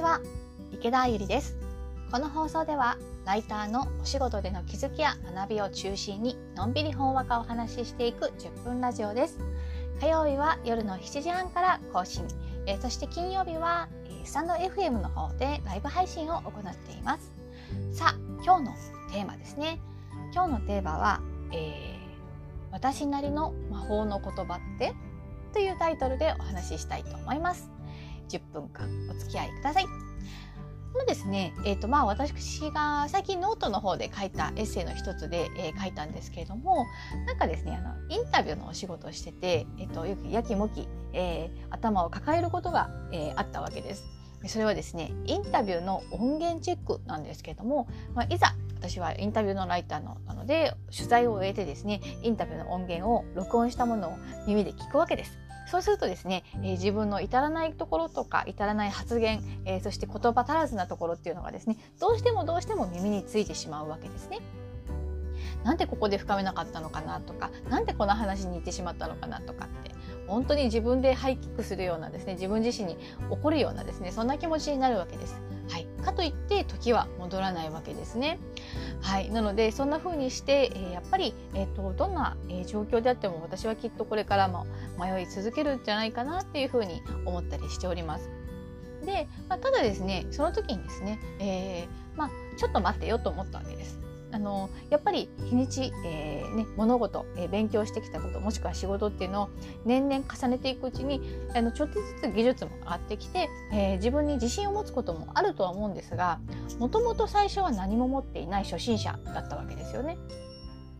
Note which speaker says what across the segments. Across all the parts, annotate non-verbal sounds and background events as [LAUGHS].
Speaker 1: ちは。池田ゆりです。この放送ではライターのお仕事での気づきや学びを中心にのんびりほんわかお話ししていく10分ラジオです。火曜日は夜の7時半から更新、え、そして金曜日は、えー、スタンド FM の方でライブ配信を行っています。さあ今日のテーマですね。今日のテーマは、えー、私なりの魔法の言葉って？というタイトルでお話ししたいと思います。10分間お付き合いくださいのですね、えーとまあ、私が最近ノートの方で書いたエッセイの一つで、えー、書いたんですけれどもなんかですねあのインタビューのお仕事をしてて、えーと、よくやきもき、えー、頭を抱えることが、えー、あったわけです。それはですねインタビューの音源チェックなんですけれども、まあ、いざ私はインタビューのライターのなので取材を終えてですねインタビューの音源を録音したものを耳で聞くわけです。そうするとですね、えー、自分の至らないところとか至らない発言、えー、そして言葉足らずなところっていうのがですねどうしてもどうしても耳についてしまうわけですね。なんでここで深めなかったのかなとかなんでこの話に行ってしまったのかなとかって本当に自分でハイキックするようなですね自分自身に怒るようなですねそんな気持ちになるわけです。はい、かといって時は戻らないわけですね。はい、なのでそんな風にして、えー、やっぱり、えーと、どんな、えー、状況であっても私はきっとこれからも迷い続けるんじゃないかなっていう風に思ったりしております。で、まあ、ただですねその時にですね、えーまあ、ちょっと待ってよと思ったわけです。あのやっぱり日にち、えーね、物事、えー、勉強してきたこともしくは仕事っていうのを年々重ねていくうちにあのちょっとずつ技術も上がってきて、えー、自分に自信を持つこともあるとは思うんですがもともと最初は何も持っていない初心者だったわけですよね。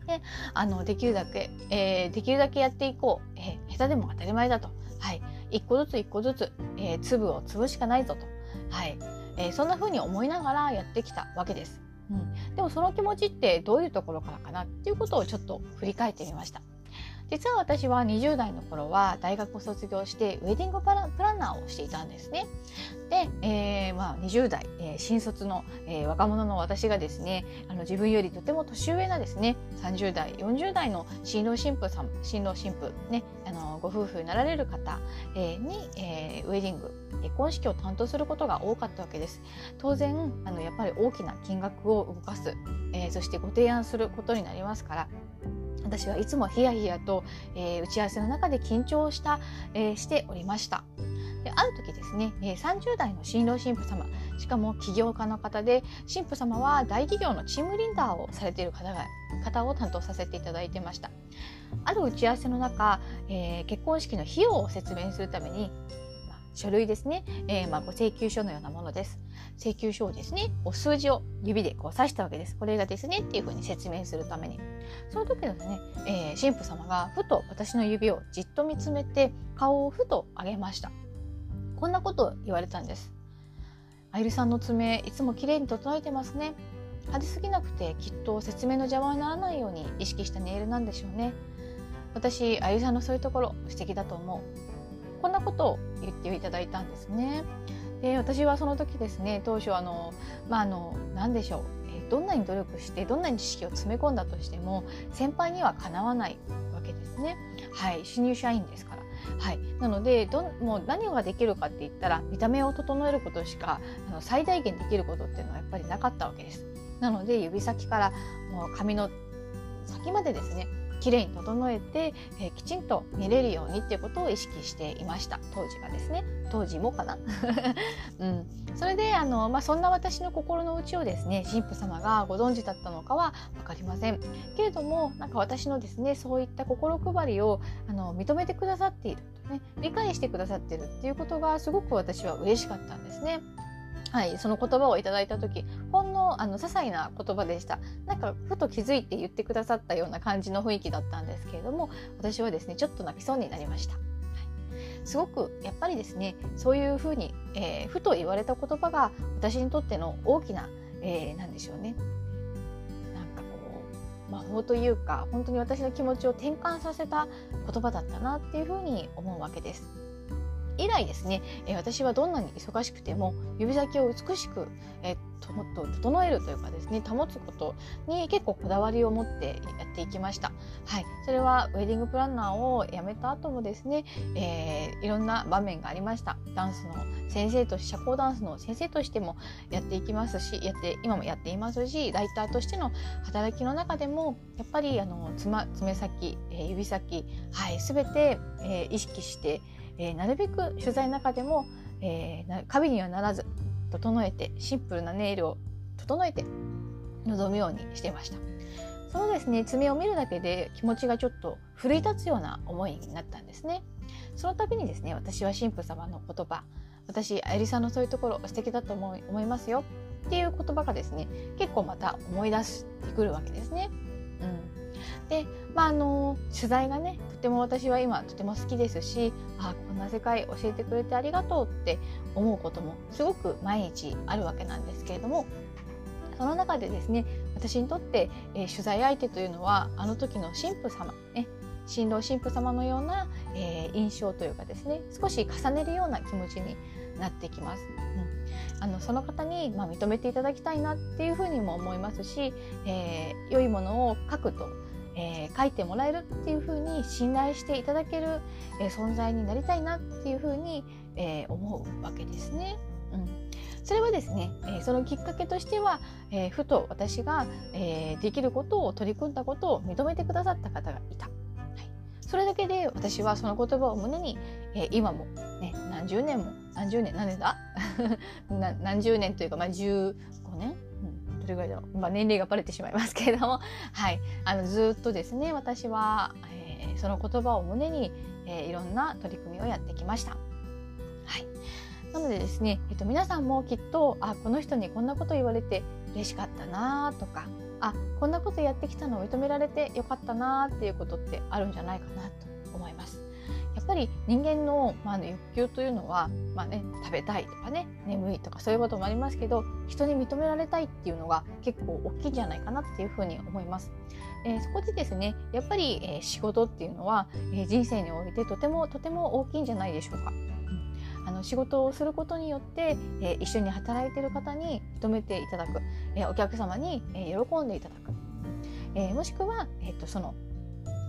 Speaker 1: であのできるだけ、えー、できるだけやっていこう、えー、下手でも当たり前だと、はい、一個ずつ一個ずつ、えー、粒を潰しかないぞと、はい。えー、そんな風に思いながらやってきたわけです。うん、でもその気持ちってどういうところからかなっていうことをちょっと振り返ってみました。実は私は20代の頃は大学を卒業してウェディングプランナーをしていたんですね。で、えー、まあ、20代、えー、新卒の、えー、若者の私がですねあの自分よりとても年上なですね30代40代の新郎新婦さん新郎新婦ねのご夫婦になられる方、えーに、えーウェディング結婚式を担当することが多かったわけです。当然あのやっぱり大きな金額を動かす、えそしてご提案することになりますから私はいつもヒヤヒヤと、えー、打ち合わせの中で緊張した、えー、しておりました。である時ですね、え、30代の新郎新婦様しかも起業家の方で新婦様は大企業のチームリーダーをされている方が方を担当させていただいてましたある打ち合わせの中、えー、結婚式の費用を説明するために書類ですね、えー、まあ、ご請求書のようなものです。請求書をですね、お数字を指でこう指したわけです。これがですねっていうふうに説明するために。その時ですね、えー、神父様がふと私の指をじっと見つめて顔をふと上げました。こんなことを言われたんです。あゆりさんの爪、いつも綺麗に整えてますね。派手すぎなくてきっと説明の邪魔にならないように意識したネイルなんでしょうね。私、あゆりさんのそういうところ素敵だと思う。こんなことを言っていただいたんですね。で私はその時ですね当初あのまああの何でしょう、えどんなに努力してどんなに知識を詰め込んだとしても先輩にはかなわないわけですね。はい新入社員ですか。はい、なのでどもう何ができるかって言ったら見た目を整えることしかあの最大限できることっていうのはやっぱりなかったわけです。なので指先からもう髪の先までですねきれいに整えて、えー、きちんと見れるようにっていうことを意識していました。当時はですね。当時もかな、[LAUGHS] うん、それであの、まあ、そんな私の心の内をですね神父様がご存知だったのかは分かりません。けれどもなんか私のですねそういった心配りをあの認めてくださっているとね理解してくださってるっていうことがすごく私は嬉しかったんですね。はい、その言葉をいただいた時ほんのあの些細な言葉でしたなんかふと気づいて言ってくださったような感じの雰囲気だったんですけれども私はですねちょっと泣きそうになりました。はい、すごくやっぱりですねそういうふうに、えー、ふと言われた言葉が私にとっての大きな、えー、何でしょうねなんかこう魔法というか本当に私の気持ちを転換させた言葉だったなっていうふうに思うわけです。以来ですね、え私はどんなに忙しくても指先を美しく、えと整えるというかですね保つことに結構こだわりを持ってやっていきました。はい、それはウェディングプランナーを辞めた後もですね、えー、いろんな場面がありました。ダンスの先生として社交ダンスの先生としてもやっていきますしやって今もやっていますしライターとしての働きの中でもやっぱりあのつま爪先、えー、指先、はい、全て、えー、意識して、えー、なるべく取材の中でも、えー、カビにはならず整えてシンプルなネイルを整えて臨むようにしてました。そのですね爪を見るだけで気持ちがちょっと奮い立つような思いになったんですね。その度にですね私は神父様の言葉私あゆりさんのそういうところ素敵だと思い思いますよっていう言葉がですね結構また思い出してくるわけですね。うん、で、まあ、あの取材がねとても私は今とても好きですしあこんな世界教えてくれてありがとうって思うこともすごく毎日あるわけなんですけれどもその中でですね私にとって、えー、取材相手というのはあの時の神父様ね新郎新婦様のような、えー、印象というかですね少し重ねるような気持ちになってきます。うん、あのその方に、まあ、認めていただきたいなっていうふうにも思いますし、えー、良いものを書くと、えー、書いてもらえるっていうふうに信頼していただける、えー、存在になりたいなっていうふうに、えー、思うわけですね。うん。それはですね、えー、そのきっかけとしては、えー、ふと私が、えー、できることを取り組んだことを認めてくださった方がいた、はい、それだけで私はその言葉を胸に、え今も、ね、何十年も何十年何年だ？[LAUGHS] 何十年というか、まあ、30ぐらいの、まあ、年齢がバレてしまいますけれども、[LAUGHS] はい、あのずっとですね私は、えー、その言葉を胸に、えー、いろんな取り組みをやってきました。はい。なのでですね、えっと、皆さんもきっとあこの人にこんなこと言われて嬉しかったなとかあこんなことやってきたのを認められてよかったなっていうことってあるんじゃないかなと思います。やっぱり人間の,、まあ、欲求というのは、まあね、食べたいとかね眠いとかそういうこともありますけど人に認められたいっていうのが結構大きいんじゃないかなっていうふうに思います。えー、そこでですねやっぱり、えー、仕事っていうのは、えー、人生においてとてもとても大きいんじゃないでしょうか。あの仕事をすることによって、えー、一緒に働いている方に認めていただく、えー、お客様に、えー、喜んでいただく、えー、もしくは、えーと、その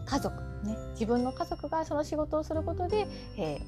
Speaker 1: 家族、ね、自分の家族がその仕事をすることで、えー、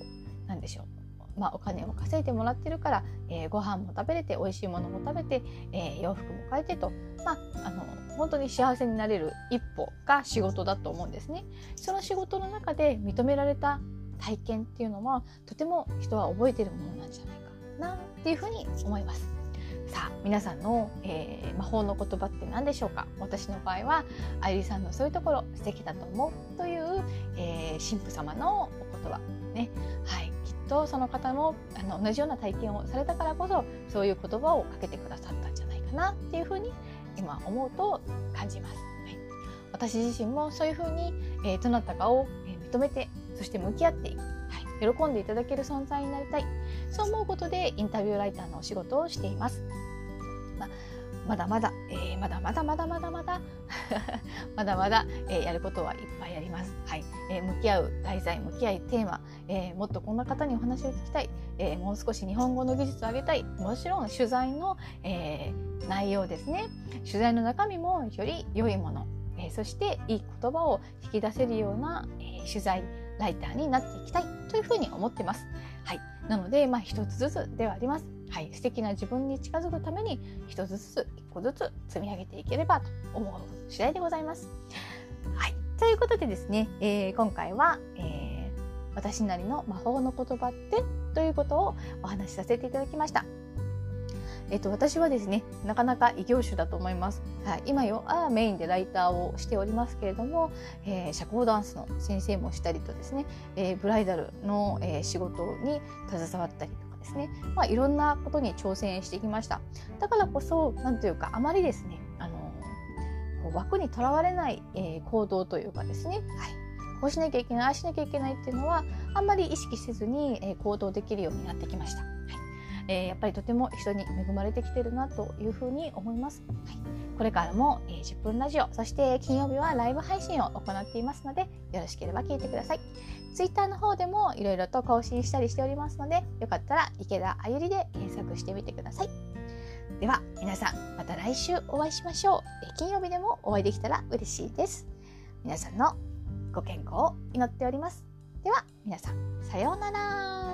Speaker 1: 何でしょうまあ、お金を稼いでもらってるから、えー、ご飯も食べれて美味しいものも食べて、えー、洋服も買えてと、まあ、あの本当に幸せになれる一歩が仕事だと思うんですね。その仕事の中で認められた体験っていうのはとても人は覚えてるものなんじゃないかなっていうふうに思います。さあ皆さんの、えー、魔法の言葉って何でしょうか？私の場合はあゆりさんのそういうところ素敵だと思うという、えー、神父様のお言葉。ね。はい。きっとその方もあの同じような体験をされたからこそそういう言葉をかけてくださったんじゃないかなっていうふうに今思うと感じます。はい、私自身もそういうふうに、えー、どなたかを認めてそして向き合っていく、はい、喜んでいただける存在になりたい。そう思うことでインタビューライターのお仕事をしています。ままだまだ、えー、まだまだまだまだまだ [LAUGHS] まだまだ、えー、やることはいっぱいあります。はい、えー、向き合う題材、向き合いテーマ、えー、もっとこんな方にお話を聞きたい、えー、もう少し日本語の技術を上げたい、もちろん取材の、えー、内容ですね。取材の中身もより良いもの、えー、そしていい言葉を引き出せるような、えー、取材ライターになっていきたいというふうに思ってます。はい、なので、まあ、一つずつではあります。はい、素敵な自分に近づくために一つずつ一個ずつ積み上げていければと思う次第でございます。はい、ということでですね、えー、今回は、えー、私なりの魔法の言葉ってということをお話しさせていただきました。えっと、私はですねなかなか異業種だと思います、はい、今よはメインでライターをしておりますけれども、えー、社交ダンスの先生もしたりとですね、えー、ブライダルの、えー、仕事に携わったりとかですね、まあ、いろんなことに挑戦してきました。だからこそなんというかあまりですねあの枠にとらわれない、えー、行動というかですね、はい、こうしなきゃいけないああしなきゃいけないっていうのはあんまり意識せずに、えー、行動できるようになってきました。えー、やっぱりとても人に恵まれてきてるなというふうに思います。はい、これからも、えー、10分ラジオそして金曜日はライブ配信を行っていますのでよろしければ聞いてください。ツイッターの方でもいろいろと更新したりしておりますのでよかったら池田あゆりで検索してみてください。では皆さんまた来週お会いしましょうえ金曜日でもお会いできたら嬉しいです皆さんのご健康を祈っておりますでは皆さんさようなら